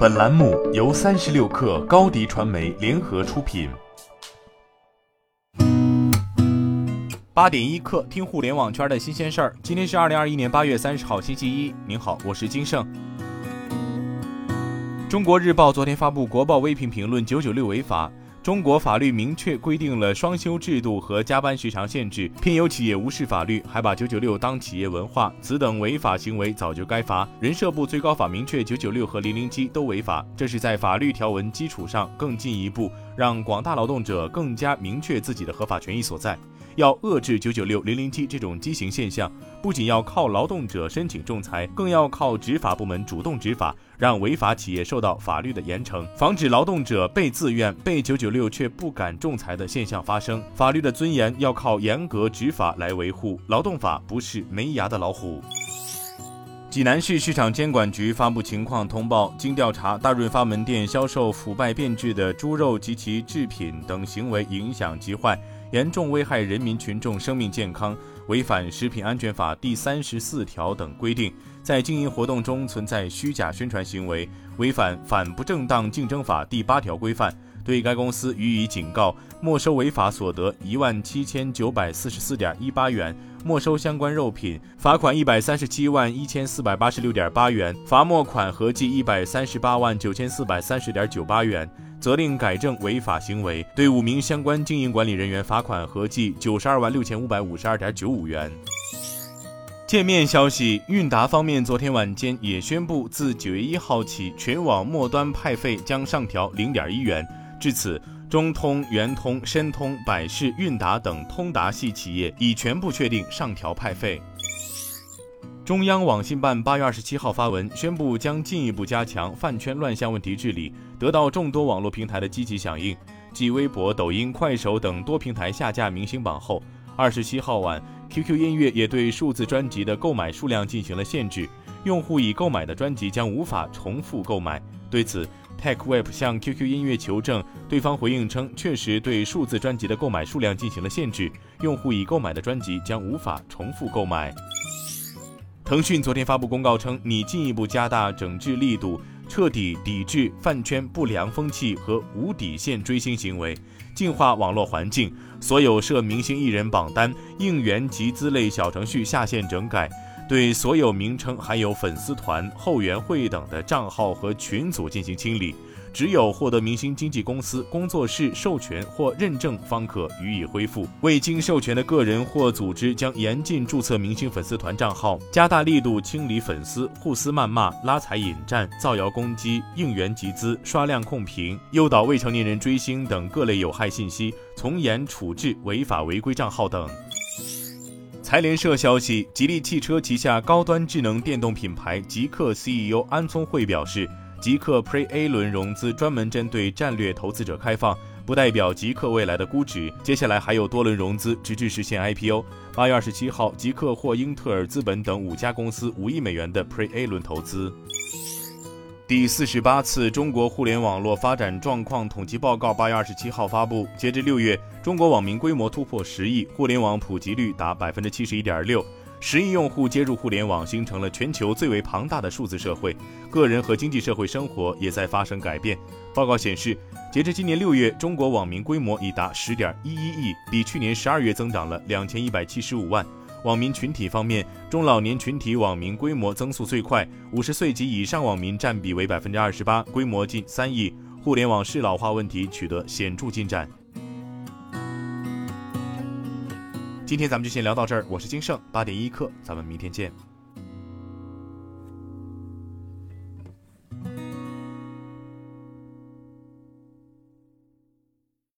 本栏目由三十六氪高低传媒联合出品。八点一刻，听互联网圈的新鲜事儿。今天是二零二一年八月三十号，星期一。您好，我是金盛。中国日报昨天发布国报微评评论：九九六违法。中国法律明确规定了双休制度和加班时长限制，偏有企业无视法律，还把九九六当企业文化，此等违法行为早就该罚。人社部最高法明确九九六和零零七都违法，这是在法律条文基础上更进一步让广大劳动者更加明确自己的合法权益所在。要遏制九九六、零零七这种畸形现象，不仅要靠劳动者申请仲裁，更要靠执法部门主动执法，让违法企业受到法律的严惩，防止劳动者被自愿被九九六却不敢仲裁的现象发生。法律的尊严要靠严格执法来维护，劳动法不是没牙的老虎。济南市市场监管局发布情况通报，经调查，大润发门店销售腐败变质的猪肉及其制品等行为影响极坏。严重危害人民群众生命健康，违反食品安全法第三十四条等规定，在经营活动中存在虚假宣传行为，违反反不正当竞争法第八条规范，对该公司予以警告，没收违法所得一万七千九百四十四点一八元，没收相关肉品，罚款一百三十七万一千四百八十六点八元，罚没款合计一百三十八万九千四百三十点九八元。责令改正违法行为，对五名相关经营管理人员罚款合计九十二万六千五百五十二点九五元。界面消息，韵达方面昨天晚间也宣布，自九月一号起，全网末端派费将上调零点一元。至此，中通、圆通、申通、百世、韵达等通达系企业已全部确定上调派费。中央网信办八月二十七号发文宣布，将进一步加强饭圈乱象问题治理，得到众多网络平台的积极响应。继微博、抖音、快手等多平台下架明星榜后，二十七号晚，QQ 音乐也对数字专辑的购买数量进行了限制，用户已购买的专辑将无法重复购买。对此，TechWeb 向 QQ 音乐求证，对方回应称，确实对数字专辑的购买数量进行了限制，用户已购买的专辑将无法重复购买。腾讯昨天发布公告称，拟进一步加大整治力度，彻底抵制饭圈不良风气和无底线追星行为，净化网络环境。所有涉明星艺人榜单、应援集资类小程序下线整改，对所有名称含有粉丝团、后援会等的账号和群组进行清理。只有获得明星经纪公司、工作室授权或认证，方可予以恢复。未经授权的个人或组织将严禁注册明星粉丝团账号，加大力度清理粉丝互撕谩骂、拉踩引战、造谣攻击、应援集资、刷量控评、诱导未成年人追星等各类有害信息，从严处置违法违规账号等。财联社消息，吉利汽车旗下高端智能电动品牌极客 CEO 安聪慧表示。极客 Pre A 轮融资专门针对战略投资者开放，不代表极客未来的估值。接下来还有多轮融资，直至实现 IPO。八月二十七号，极客获英特尔资本等五家公司五亿美元的 Pre A 轮投资。第四十八次中国互联网络发展状况统计报告八月二十七号发布，截至六月，中国网民规模突破十亿，互联网普及率达百分之七十一点六。十亿用户接入互联网，形成了全球最为庞大的数字社会，个人和经济社会生活也在发生改变。报告显示，截至今年六月，中国网民规模已达十点一一亿，比去年十二月增长了两千一百七十五万。网民群体方面，中老年群体网民规模增速最快，五十岁及以上网民占比为百分之二十八，规模近三亿。互联网适老化问题取得显著进展。今天咱们就先聊到这儿，我是金盛八点一刻，咱们明天见。